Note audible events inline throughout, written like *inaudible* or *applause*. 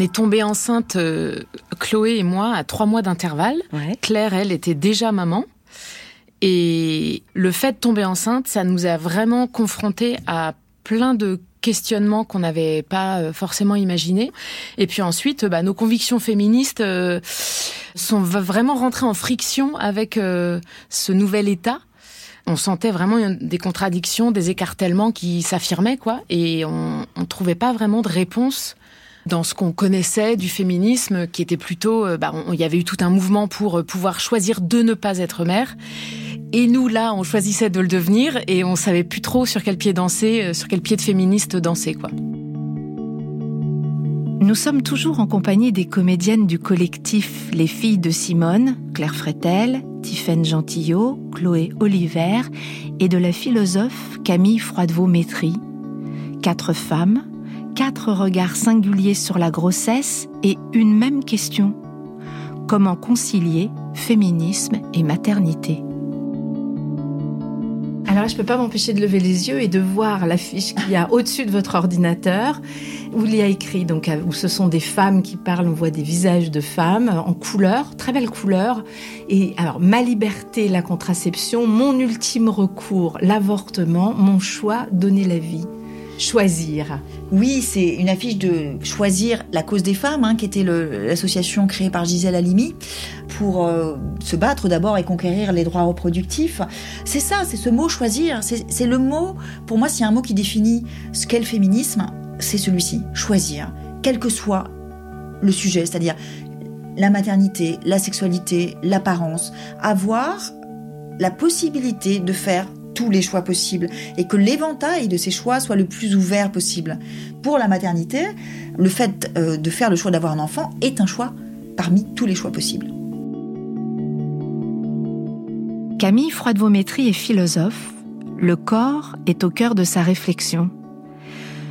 On est tombé enceinte, euh, Chloé et moi, à trois mois d'intervalle. Claire, elle, était déjà maman. Et le fait de tomber enceinte, ça nous a vraiment confrontés à plein de questionnements qu'on n'avait pas euh, forcément imaginés. Et puis ensuite, bah, nos convictions féministes euh, sont vraiment rentrées en friction avec ce nouvel état. On sentait vraiment des contradictions, des écartèlements qui s'affirmaient, quoi. Et on ne trouvait pas vraiment de réponse dans ce qu'on connaissait du féminisme, qui était plutôt, euh, bah, il y avait eu tout un mouvement pour euh, pouvoir choisir de ne pas être mère. Et nous, là, on choisissait de le devenir et on savait plus trop sur quel pied danser, euh, sur quel pied de féministe danser, quoi. Nous sommes toujours en compagnie des comédiennes du collectif Les Filles de Simone, Claire Fretel, Tiffaine Gentillot, Chloé Oliver et de la philosophe Camille Froidevaux-Métry. Quatre femmes quatre regards singuliers sur la grossesse et une même question. Comment concilier féminisme et maternité? Alors là, je ne peux pas m'empêcher de lever les yeux et de voir l'affiche qu'il y a au-dessus de votre ordinateur, où il y a écrit, donc, euh, où ce sont des femmes qui parlent, on voit des visages de femmes en couleur, très belle couleur. Et alors, ma liberté, la contraception, mon ultime recours, l'avortement, mon choix, donner la vie choisir. Oui, c'est une affiche de choisir la cause des femmes, hein, qui était l'association créée par Gisèle Halimi pour euh, se battre d'abord et conquérir les droits reproductifs. C'est ça, c'est ce mot choisir. C'est le mot, pour moi, s'il y a un mot qui définit ce qu'est le féminisme, c'est celui-ci, choisir, quel que soit le sujet, c'est-à-dire la maternité, la sexualité, l'apparence, avoir la possibilité de faire tous les choix possibles et que l'éventail de ces choix soit le plus ouvert possible. Pour la maternité, le fait euh, de faire le choix d'avoir un enfant est un choix parmi tous les choix possibles. Camille Froidevaux-Métry est philosophe. Le corps est au cœur de sa réflexion.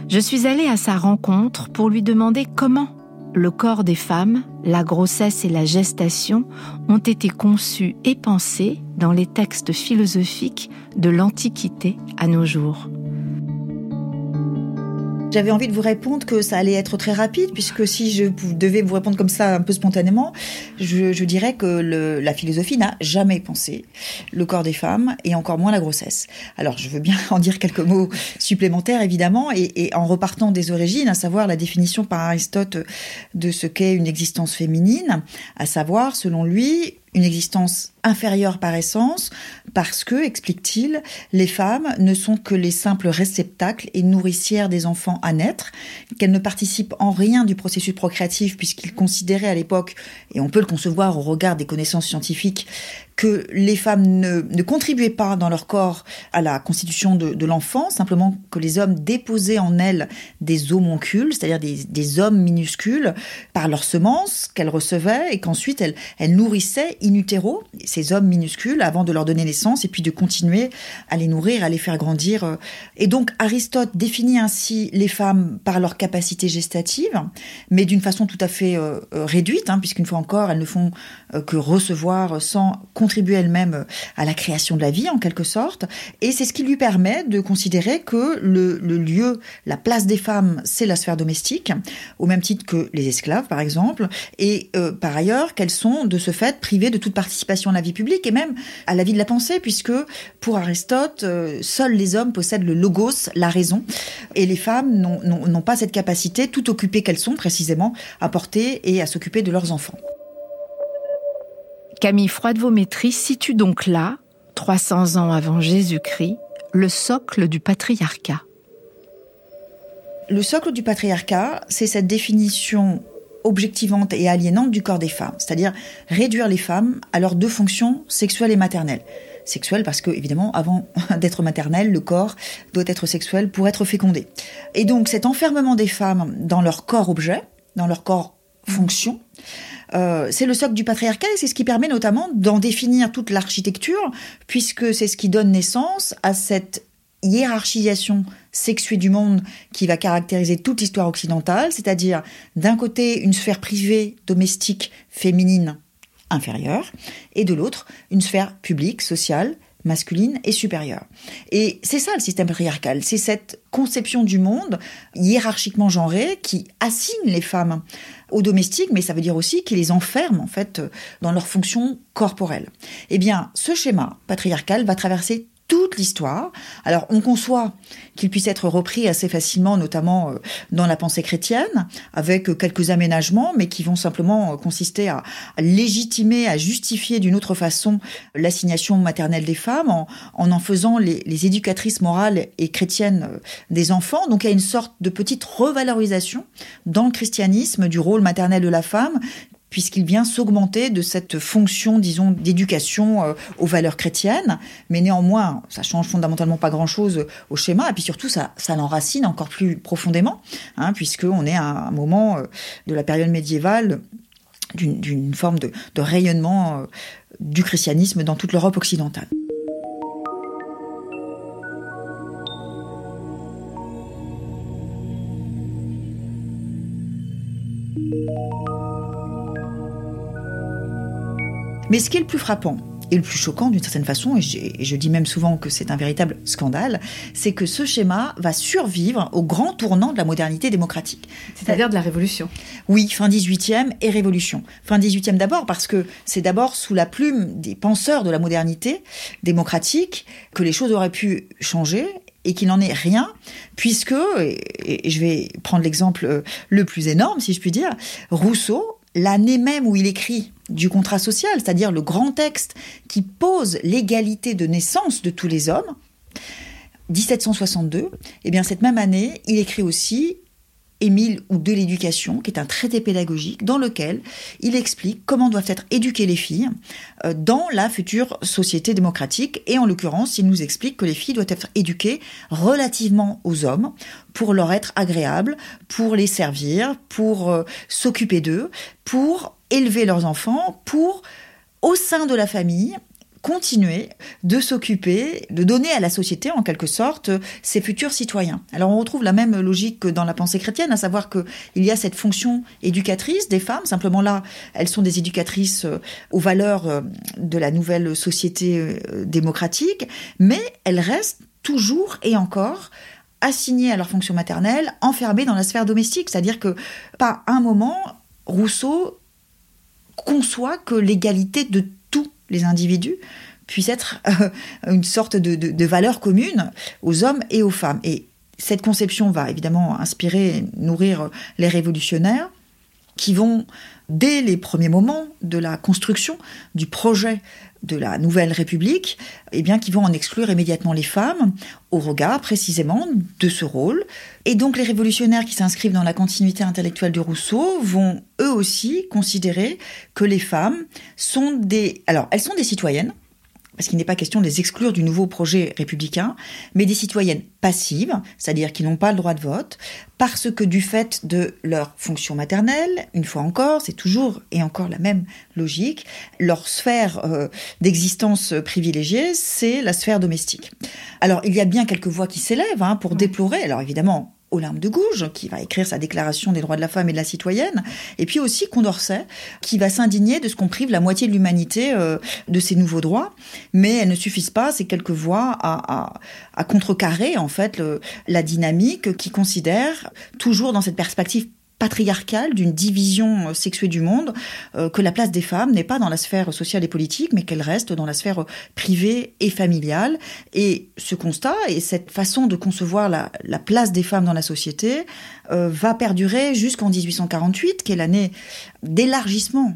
Je suis allée à sa rencontre pour lui demander comment le corps des femmes, la grossesse et la gestation ont été conçus et pensés dans les textes philosophiques de l'Antiquité à nos jours. J'avais envie de vous répondre que ça allait être très rapide, puisque si je devais vous répondre comme ça un peu spontanément, je, dirais que la philosophie n'a jamais pensé le corps des femmes et encore moins la grossesse. Alors je veux bien *laughs* en dire quelques mots supplémentaires, évidemment, et, en repartant des origines, à savoir la définition par Aristote de ce qu'est une existence féminine, à savoir, selon lui, une existence inférieure par essence, parce que, explique-t-il, les femmes ne sont que les simples réceptacles et nourricières des enfants à naître, qu'elles ne participent en rien du processus procréatif, puisqu'ils considéraient à l'époque, et on peut le concevoir au regard des connaissances scientifiques, que les femmes ne, contribuaient pas dans leur corps à la constitution de, l'enfant, simplement que les hommes déposaient en elles des homoncules, c'est-à-dire des, hommes minuscules, par leurs semences qu'elles recevaient et qu'ensuite elles, nourrissaient in utero, ces hommes minuscules, avant de leur donner naissance et puis de continuer à les nourrir, à les faire grandir. Et donc Aristote définit ainsi les femmes par leur capacité gestative, mais d'une façon tout à fait euh, réduite, hein, puisqu'une fois encore, elles ne font euh, que recevoir sans contribuer elle-même à la création de la vie, en quelque sorte. Et c'est ce qui lui permet de considérer que le, lieu, la place des femmes, c'est la sphère domestique, au même titre que les esclaves, par exemple. Et euh, par ailleurs, qu'elles sont, de ce fait, privées de toute participation à la vie publique et même à la vie de la pensée, puisque pour Aristote, euh, seuls les hommes possèdent le logos, la raison, et les femmes n'ont pas cette capacité, tout occupées qu'elles sont précisément, à porter et à s'occuper de leurs enfants. Camille Froidevométrie situe donc là, 300 ans avant Jésus-Christ, le socle du patriarcat. Le socle du patriarcat, c'est cette définition objectivante et aliénante du corps des femmes, c'est-à-dire réduire les femmes à leurs deux fonctions sexuelles et maternelles. Sexuelle parce que, évidemment, avant *laughs* d'être maternelle, le corps doit être sexuel pour être fécondé. Et donc cet enfermement des femmes dans leur corps objet, dans leur corps fonction, euh, c'est le socle du patriarcat et c'est ce qui permet notamment d'en définir toute l'architecture, puisque c'est ce qui donne naissance à cette hiérarchisation sexuée du monde qui va caractériser toute l'histoire occidentale, c'est-à-dire d'un côté une sphère privée, domestique, féminine, inférieure, et de l'autre une sphère publique, sociale, masculine et supérieure. Et c'est ça le système patriarcal, c'est cette conception du monde hiérarchiquement genrée qui assigne les femmes aux domestiques, mais ça veut dire aussi qu'il les enferme en fait dans leurs fonctions corporelles. Eh bien, ce schéma patriarcal va traverser toute l'histoire. Alors on conçoit qu'il puisse être repris assez facilement, notamment euh, dans la pensée chrétienne, avec quelques aménagements, mais qui vont simplement euh, consister à, légitimer, à justifier d'une autre façon l'assignation maternelle des femmes, en en, faisant les, les, éducatrices morales et chrétiennes euh, des enfants. Donc il y a une sorte de petite revalorisation dans le christianisme du rôle maternel de la femme puisqu'il vient s'augmenter de cette fonction, disons, d'éducation euh, aux valeurs chrétiennes. Mais néanmoins, ça change fondamentalement pas grand-chose au schéma, et puis surtout, ça, ça l'enracine encore plus profondément, hein, puisqu'on est à un moment euh, de la période médiévale d'une forme de, rayonnement euh, du christianisme dans toute l'Europe occidentale. Mais ce qui est le plus frappant, et le plus choquant d'une certaine façon, et je, dis même souvent que c'est un véritable scandale, c'est que ce schéma va survivre au grand tournant de la modernité démocratique. C'est-à-dire de la Révolution. Oui, fin 18e et Révolution. Fin 18e d'abord parce que c'est d'abord sous la plume des penseurs de la modernité démocratique que les choses auraient pu changer et qu'il n'en est rien, puisque, et je vais prendre l'exemple le plus énorme, si je puis dire, Rousseau l'année même où il écrit du contrat social, c'est-à-dire le grand texte qui pose l'égalité de naissance de tous les hommes, 1762, eh bien cette même année, il écrit aussi Émile ou de l'éducation, qui est un traité pédagogique dans lequel il explique comment doivent être éduquées les filles euh, dans la future société démocratique. Et en l'occurrence, il nous explique que les filles doivent être éduquées relativement aux hommes pour leur être agréables, pour les servir, pour euh, s'occuper d'eux, pour élever leurs enfants, pour au sein de la famille, continuer de s'occuper, de donner à la société en quelque sorte ses futurs citoyens. Alors on retrouve la même logique que dans la pensée chrétienne, à savoir qu'il y a cette fonction éducatrice des femmes, simplement là elles sont des éducatrices euh, aux valeurs euh, de la nouvelle société euh, démocratique, mais elles restent toujours et encore assignées à leur fonction maternelle, enfermées dans la sphère domestique, c'est-à-dire que pas un moment Rousseau conçoit que l'égalité de les individus puissent être euh, *laughs* une sorte de, valeur commune aux hommes et aux femmes. Et cette conception va évidemment inspirer et nourrir les révolutionnaires qui vont, dès les premiers moments de la construction du projet de la nouvelle République, eh bien, qui vont en exclure immédiatement les femmes au regard précisément de ce rôle. Et donc les révolutionnaires qui s'inscrivent dans la continuité intellectuelle de Rousseau vont eux aussi considérer que les femmes sont des... Alors, elles sont des citoyennes, parce qu'il n'est pas question de les exclure du nouveau projet républicain, mais des citoyennes passives, c'est-à-dire qui n'ont pas le droit de vote, parce que du fait de leur fonction maternelle, une fois encore, c'est toujours et encore la même logique, leur sphère euh, d'existence privilégiée, c'est la sphère domestique. Alors il y a bien quelques voix qui s'élèvent hein, pour déplorer, alors évidemment, Olympe de Gouges, qui va écrire sa déclaration des droits de la femme et de la citoyenne, et puis aussi Condorcet, qui va s'indigner de ce qu'on prive la moitié de l'humanité euh, de ces nouveaux droits. Mais elles ne suffisent pas, ces quelques voix, à, à, contrecarrer en fait la dynamique qui considère, toujours dans cette perspective patriarcale, d'une division euh, sexuée du monde, euh, que la place des femmes n'est pas dans la sphère sociale et politique, mais qu'elle reste dans la sphère privée et familiale. Et ce constat et cette façon de concevoir la, la place des femmes dans la société euh, va perdurer jusqu'en 1848, qui est l'année d'élargissement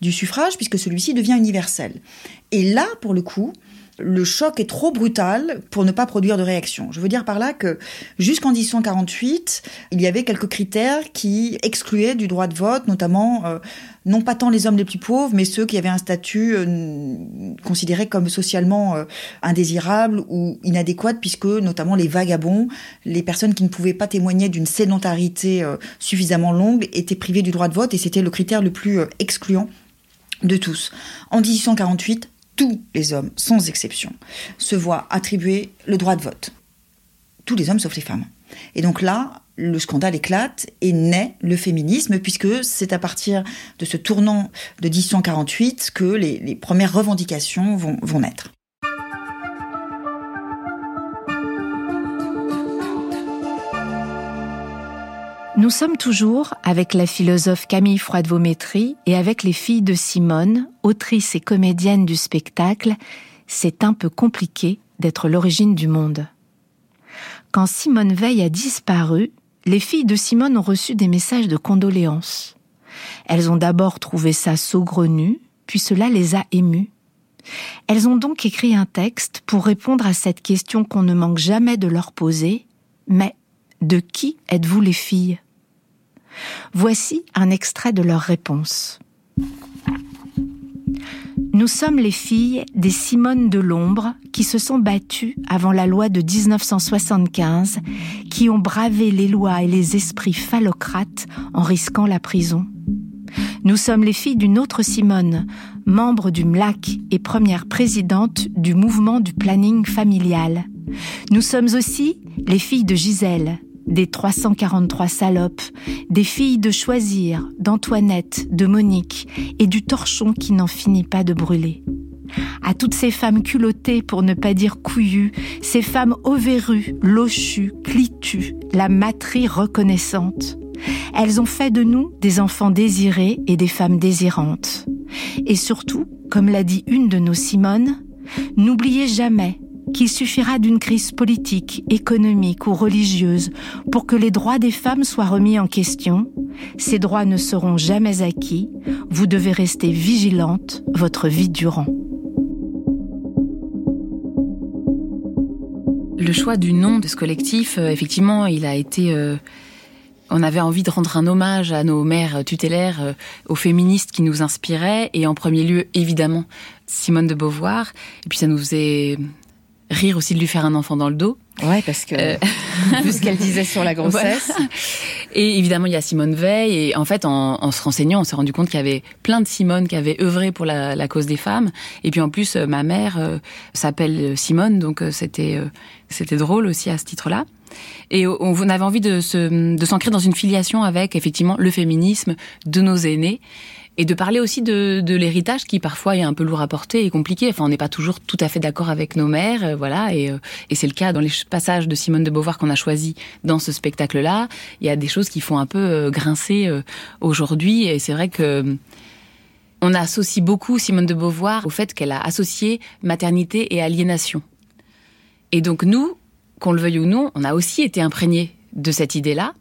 du suffrage, puisque celui-ci devient universel. Et là, pour le coup, le choc est trop brutal pour ne pas produire de réaction. Je veux dire par là que jusqu'en 1848, il y avait quelques critères qui excluaient du droit de vote, notamment euh, non pas tant les hommes les plus pauvres, mais ceux qui avaient un statut euh, considéré comme socialement euh, indésirable ou inadéquat, puisque notamment les vagabonds, les personnes qui ne pouvaient pas témoigner d'une sédentarité suffisamment longue, étaient privées du droit de vote, et c'était le critère le plus excluant de tous. En 1848, tous les hommes, sans exception, se voient attribuer le droit de vote. Tous les hommes sauf les femmes. Et donc là, le scandale éclate et naît le féminisme, puisque c'est à partir de ce tournant de 1848 que les, premières revendications vont, vont naître. Nous sommes toujours avec la philosophe Camille Froide-Vaumétry et avec les filles de Simone, autrice et comédienne du spectacle C'est un peu compliqué d'être l'origine du monde. Quand Simone Veil a disparu, les filles de Simone ont reçu des messages de condoléances. Elles ont d'abord trouvé ça saugrenu, puis cela les a émues. Elles ont donc écrit un texte pour répondre à cette question qu'on ne manque jamais de leur poser, mais de qui êtes-vous les filles? Voici un extrait de leur réponse. Nous sommes les filles des Simones de l'ombre qui se sont battues avant la loi de 1975, qui ont bravé les lois et les esprits phallocrates en risquant la prison. Nous sommes les filles d'une autre Simone, membre du MLAC et première présidente du mouvement du planning familial. Nous sommes aussi les filles de Gisèle, des 343 salopes, des filles de Choisir, d'Antoinette, de Monique et du torchon qui n'en finit pas de brûler. À toutes ces femmes culottées, pour ne pas dire couillues, ces femmes overues, lochues, clitues, la matrie reconnaissante. Elles ont fait de nous des enfants désirés et des femmes désirantes. Et surtout, comme l'a dit une de nos Simones, n'oubliez jamais qu'il suffira d'une crise politique, économique ou religieuse pour que les droits des femmes soient remis en question. Ces droits ne seront jamais acquis. Vous devez rester vigilante votre vie durant. Le choix du nom de ce collectif, euh, effectivement, il a été... Euh, on avait envie de rendre un hommage à nos mères tutélaires, euh, aux féministes qui nous inspiraient, et en premier lieu, évidemment, Simone de Beauvoir. Et puis ça nous faisait rire aussi de lui faire un enfant dans le dos. Ouais, parce que euh... *laughs* vu ce qu'elle disait sur la grossesse. Et évidemment, il y a Simone Veil. Et en fait, en, se renseignant, on s'est rendu compte qu'il y avait plein de Simone qui avaient œuvré pour la, cause des femmes. Et puis en plus, euh, ma mère euh, s'appelle Simone, donc euh, c'était c'était drôle aussi à ce titre-là. Et on avait envie de s'ancrer dans une filiation avec effectivement le féminisme de nos aînés et de parler aussi de, de l'héritage qui parfois est un peu lourd à porter et compliqué. Enfin, on n'est pas toujours tout à fait d'accord avec nos mères, euh, voilà. Et, euh, et c'est le cas dans les passages de Simone de Beauvoir qu'on a choisi dans ce spectacle-là. Il y a des choses qui font un peu euh, grincer aujourd'hui, et c'est vrai que on associe beaucoup Simone de Beauvoir au fait qu'elle a associé maternité et aliénation. Et donc nous, qu'on le veuille ou non, on a aussi été imprégnés de cette idée-là.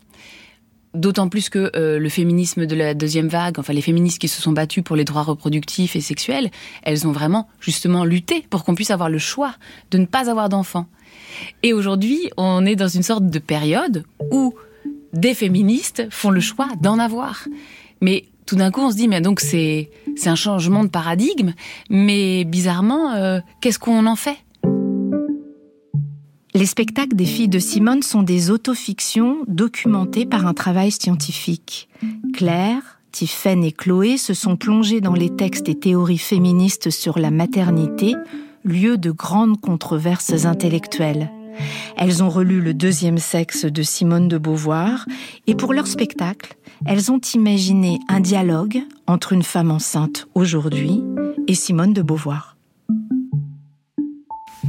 D'autant plus que euh, le féminisme de la deuxième vague, enfin les féministes qui se sont battues pour les droits reproductifs et sexuels, elles ont vraiment justement lutté pour qu'on puisse avoir le choix de ne pas avoir d'enfants. Et aujourd'hui, on est dans une sorte de période où des féministes font le choix d'en avoir. Mais tout d'un coup, on se dit, mais donc c'est un changement de paradigme. Mais bizarrement, euh, qu'est-ce qu'on en fait? Les spectacles des filles de Simone sont des autofictions documentées par un travail scientifique. Claire, Tiffaine et Chloé se sont plongées dans les textes et théories féministes sur la maternité, lieu de grandes controverses intellectuelles. Elles ont relu Le deuxième sexe de Simone de Beauvoir et pour leur spectacle, elles ont imaginé un dialogue entre une femme enceinte aujourd'hui et Simone de Beauvoir.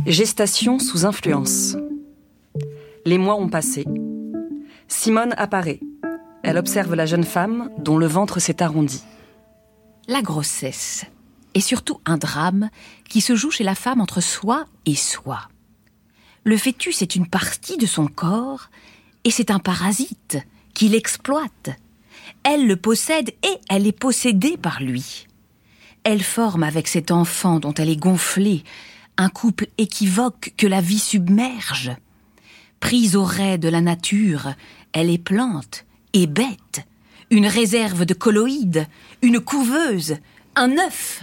Gestation sous influence. Les mois ont passé. Simone apparaît. Elle observe la jeune femme dont le ventre s'est arrondi. La grossesse est surtout un drame qui se joue chez la femme entre soi et soi. Le fœtus est une partie de son corps et c'est un parasite qui l'exploite. Elle le possède et elle est possédée par lui. Elle forme avec cet enfant dont elle est gonflée un couple équivoque que la vie submerge. Prise au rais de la nature, elle est plante et bête, une réserve de colloïdes, une couveuse, un œuf.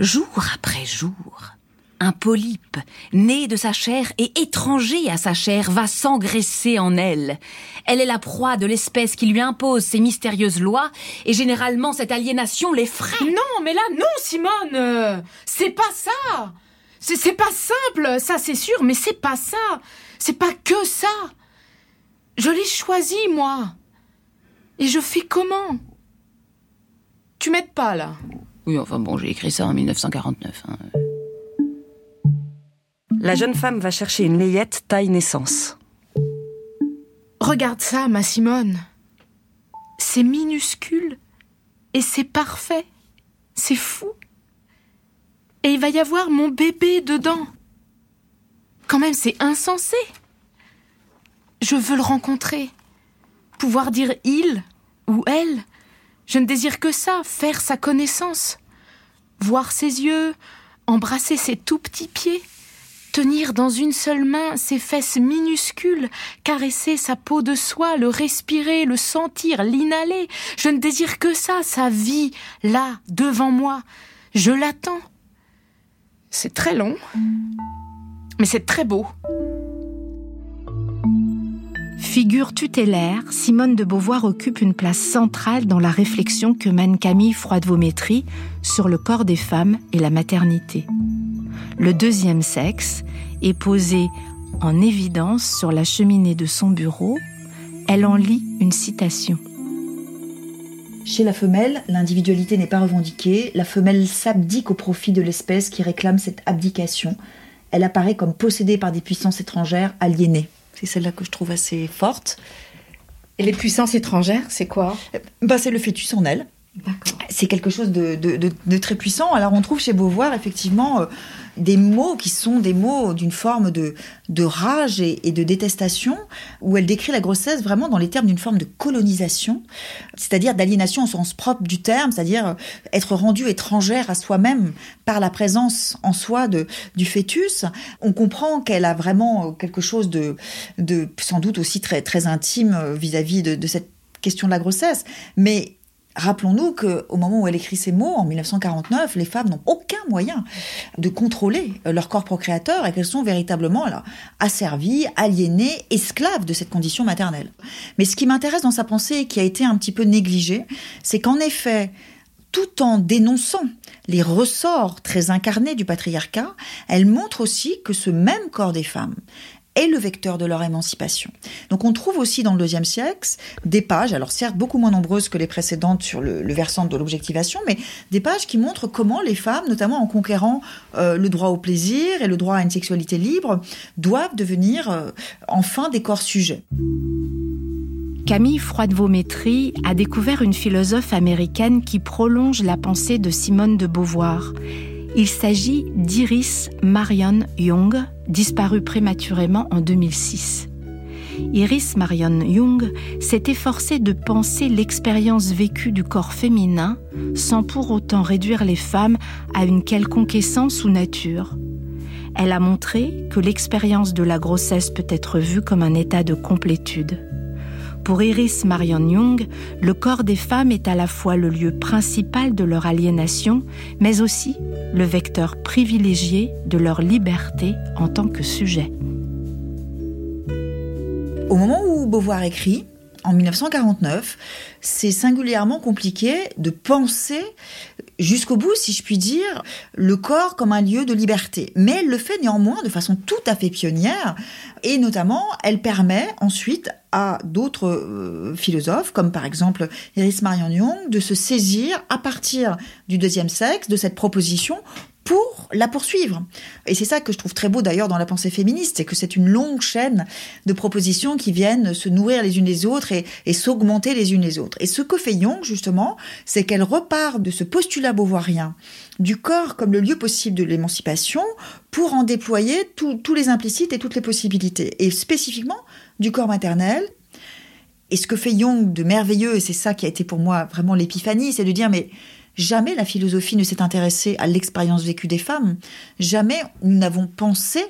Jour après jour, un polype, né de sa chair et étranger à sa chair, va s'engraisser en elle. Elle est la proie de l'espèce qui lui impose ses mystérieuses lois, et généralement cette aliénation l'effraie. Non, mais là, non, Simone C'est pas ça C'est pas simple, ça c'est sûr, mais c'est pas ça C'est pas que ça Je l'ai choisi, moi Et je fais comment? Tu m'aides pas, là Oui, enfin bon, j'ai écrit ça en 1949. La jeune femme va chercher une layette taille naissance. Regarde ça, ma Simone. C'est minuscule et c'est parfait. C'est fou. Et il va y avoir mon bébé dedans. Quand même, c'est insensé. Je veux le rencontrer. Pouvoir dire il ou elle. Je ne désire que ça, faire sa connaissance. Voir ses yeux, embrasser ses tout petits pieds tenir dans une seule main ses fesses minuscules, caresser sa peau de soie, le respirer, le sentir, l'inhaler. Je ne désire que ça, sa vie, là, devant moi. Je l'attends. C'est très long, mais c'est très beau. Figure tutélaire, Simone de Beauvoir occupe une place centrale dans la réflexion que mène Camille Froide-Vaumétrie sur le corps des femmes et la maternité. Le deuxième sexe est posé en évidence sur la cheminée de son bureau. Elle en lit une citation. Chez la femelle, l'individualité n'est pas revendiquée. La femelle s'abdique au profit de l'espèce qui réclame cette abdication. Elle apparaît comme possédée par des puissances étrangères aliénées. C'est celle-là que je trouve assez forte. Et les puissances étrangères, c'est quoi? Bah, C'est le fœtus en elle. C'est quelque chose de, très puissant. Alors on trouve chez Beauvoir effectivement euh, des mots qui sont des mots d'une forme de, rage et, de détestation, où elle décrit la grossesse vraiment dans les termes d'une forme de colonisation, c'est-à-dire d'aliénation au sens propre du terme, c'est-à-dire être rendue étrangère à soi-même par la présence en soi de, du fœtus. On comprend qu'elle a vraiment quelque chose de, de sans doute aussi très, très intime vis-à-vis de, de cette question de la grossesse, mais Rappelons-nous qu'au moment où elle écrit ces mots, en 1949, les femmes n'ont aucun moyen de contrôler leur corps procréateur et qu'elles sont véritablement asservies, aliénées, esclaves de cette condition maternelle. Mais ce qui m'intéresse dans sa pensée et qui a été un petit peu négligé, c'est qu'en effet, tout en dénonçant les ressorts très incarnés du patriarcat, elle montre aussi que ce même corps des femmes est le vecteur de leur émancipation. Donc on trouve aussi dans le deuxième siècle des pages, alors certes beaucoup moins nombreuses que les précédentes sur le, versant de l'objectivation, mais des pages qui montrent comment les femmes, notamment en conquérant euh, le droit au plaisir et le droit à une sexualité libre, doivent devenir euh, enfin des corps sujets. Camille Froide-Vaumétrie a découvert une philosophe américaine qui prolonge la pensée de Simone de Beauvoir il s'agit d'Iris Marion Young, disparue prématurément en 2006. Iris Marion Young s'est efforcée de penser l'expérience vécue du corps féminin sans pour autant réduire les femmes à une quelconque essence ou nature. Elle a montré que l'expérience de la grossesse peut être vue comme un état de complétude. Pour Iris Marion Young, le corps des femmes est à la fois le lieu principal de leur aliénation, mais aussi le vecteur privilégié de leur liberté en tant que sujet. Au moment où Beauvoir écrit, en 1949, c'est singulièrement compliqué de penser jusqu'au bout, si je puis dire, le corps comme un lieu de liberté. Mais elle le fait néanmoins de façon tout à fait pionnière, et notamment, elle permet ensuite à d'autres euh, philosophes, comme par exemple Iris Marion Young, de se saisir à partir du deuxième sexe de cette proposition pour la poursuivre. Et c'est ça que je trouve très beau d'ailleurs dans la pensée féministe, c'est que c'est une longue chaîne de propositions qui viennent se nourrir les unes les autres et, s'augmenter les unes les autres. Et ce que fait Young, justement, c'est qu'elle repart de ce postulat beauvoirien du corps comme le lieu possible de l'émancipation pour en déployer tous les implicites et toutes les possibilités. Et spécifiquement du corps maternel. Et ce que fait Young de merveilleux, et c'est ça qui a été pour moi vraiment l'épiphanie, c'est de dire mais Jamais la philosophie ne s'est intéressée à l'expérience vécue des femmes. Jamais nous n'avons pensé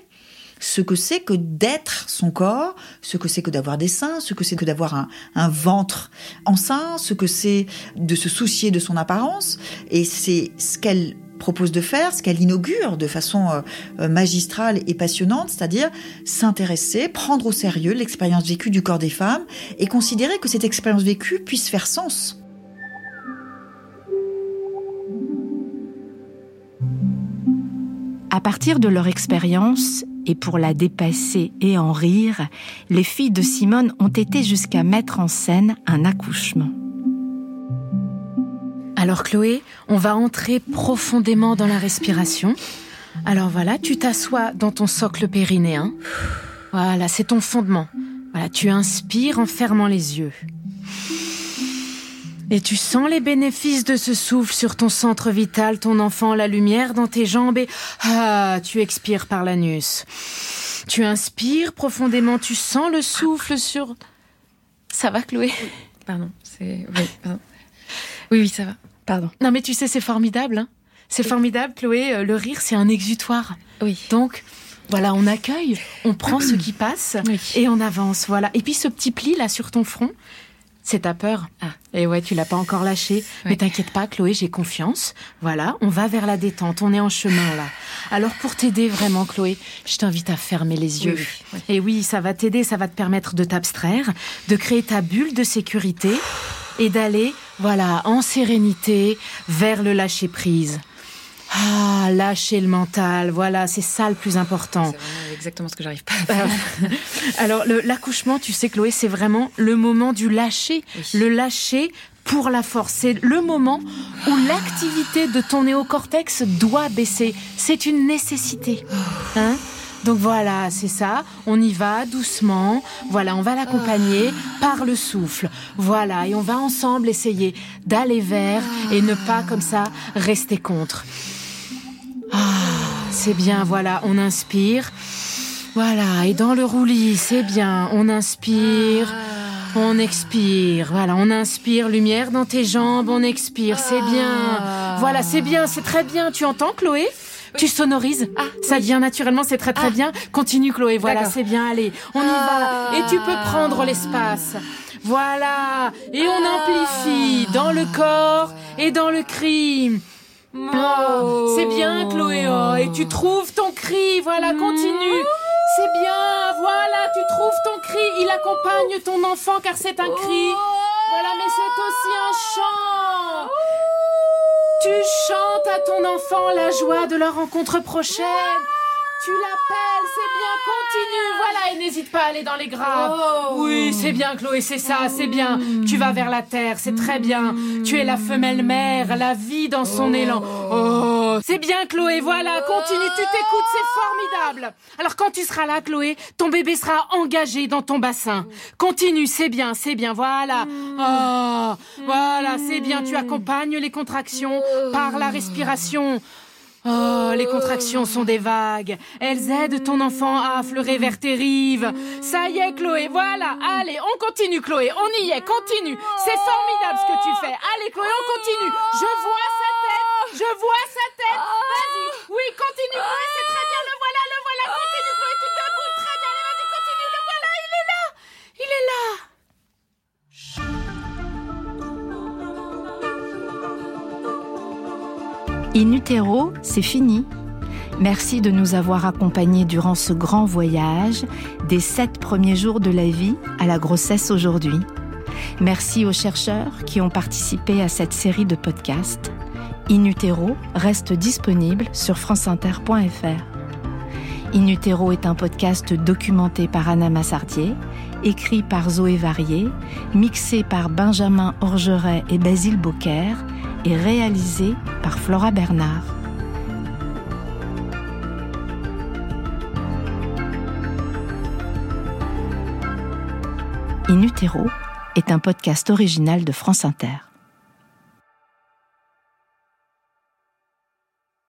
ce que c'est que d'être son corps, ce que c'est que d'avoir des seins, ce que c'est que d'avoir un, ventre enceint, ce que c'est de se soucier de son apparence. Et c'est ce qu'elle propose de faire, ce qu'elle inaugure de façon euh, euh, magistrale et passionnante, c'est-à-dire s'intéresser, prendre au sérieux l'expérience vécue du corps des femmes et considérer que cette expérience vécue puisse faire sens. À partir de leur expérience, et pour la dépasser et en rire, les filles de Simone ont été jusqu'à mettre en scène un accouchement. Alors Chloé, on va entrer profondément dans la respiration. Alors voilà, tu t'assois dans ton socle périnéen. Voilà, c'est ton fondement. Voilà, tu inspires en fermant les yeux. Et tu sens les bénéfices de ce souffle sur ton centre vital, ton enfant, la lumière dans tes jambes et ah, tu expires par l'anus. Tu inspires profondément, tu sens le souffle sur. Ça va, Chloé? Pardon, c'est. Oui, *laughs* pardon. Oui, oui, ça va. Pardon. Non, mais tu sais, c'est formidable. Hein c'est formidable, Chloé. Euh, le rire, c'est un exutoire. Oui. Donc, voilà, on accueille, on prend ce qui passe et on avance. Voilà. Et puis ce petit pli là sur ton front, c'est ta peur. Ah. Et ouais, tu l'as pas encore lâché. Mais t'inquiète pas, Chloé, j'ai confiance. Voilà, on va vers la détente. On est en chemin là. Alors pour t'aider vraiment, Chloé, je t'invite à fermer les yeux. Et oui, ça va t'aider, ça va te permettre de t'abstraire, de créer ta bulle de sécurité et d'aller, voilà, en sérénité vers le lâcher prise. Ah, lâcher le mental, voilà, c'est ça le plus important. C'est exactement ce que j'arrive pas à faire. Alors, l'accouchement, tu sais, Chloé, c'est vraiment le moment du lâcher. Le lâcher pour la force. C'est le moment où l'activité de ton néocortex doit baisser. C'est une nécessité. Hein? Donc voilà, c'est ça. On y va doucement. Voilà, on va l'accompagner par le souffle. Voilà, et on va ensemble essayer d'aller vers et ne pas comme ça rester contre. Ah, c'est bien, voilà, on inspire. Voilà, et dans le roulis, c'est bien, on inspire. On expire, voilà, on inspire, lumière dans tes jambes, on expire, c'est bien. Voilà, c'est bien, c'est très bien. Tu entends, Chloé? Tu sonorises? Ah, Ça vient naturellement, c'est très très ah. bien. Continue, Chloé, voilà, c'est bien, allez, on y va. Et tu peux prendre l'espace. Voilà, et on amplifie dans le corps et dans le cri. Oh, c'est bien, Chloé. Oh, et tu trouves ton cri. Voilà, continue. C'est bien. Voilà, tu trouves ton cri. Il accompagne ton enfant car c'est un cri. Voilà, mais c'est aussi un chant. Tu chantes à ton enfant la joie de leur rencontre prochaine. Tu l'appelles, c'est bien, continue, voilà, et n'hésite pas à aller dans les graves. Oh. Oui, c'est bien, Chloé, c'est ça, c'est bien. Tu vas vers la terre, c'est très bien. Tu es la femelle mère, la vie dans son élan. Oh, c'est bien, Chloé, voilà, continue, tu t'écoutes, c'est formidable. Alors quand tu seras là, Chloé, ton bébé sera engagé dans ton bassin. Continue, c'est bien, c'est bien, voilà. Oh, voilà, c'est bien, tu accompagnes les contractions par la respiration. Oh, les contractions sont des vagues. Elles aident ton enfant à affleurer vers tes rives. Ça y est, Chloé, voilà. Allez, on continue, Chloé. On y est, continue. C'est formidable ce que tu fais. Allez, Chloé, on continue. Je vois sa tête. Je vois sa tête. Vas-y. Oui, continue, Chloé, c'est très bien. Le voilà, le voilà. Continue, Chloé, tu debout. Très bien. Allez, vas-y, continue. Le voilà, il est là. Il est là. In utero, c'est fini. Merci de nous avoir accompagnés durant ce grand voyage des sept premiers jours de la vie à la grossesse aujourd'hui. Merci aux chercheurs qui ont participé à cette série de podcasts. In Utero reste disponible sur franceinter.fr. In Utero est un podcast documenté par Anna Massardier, écrit par Zoé Varier, mixé par Benjamin Orgeret et Basile Beaucaire et réalisé par Flora Bernard. Est un podcast original de France Inter.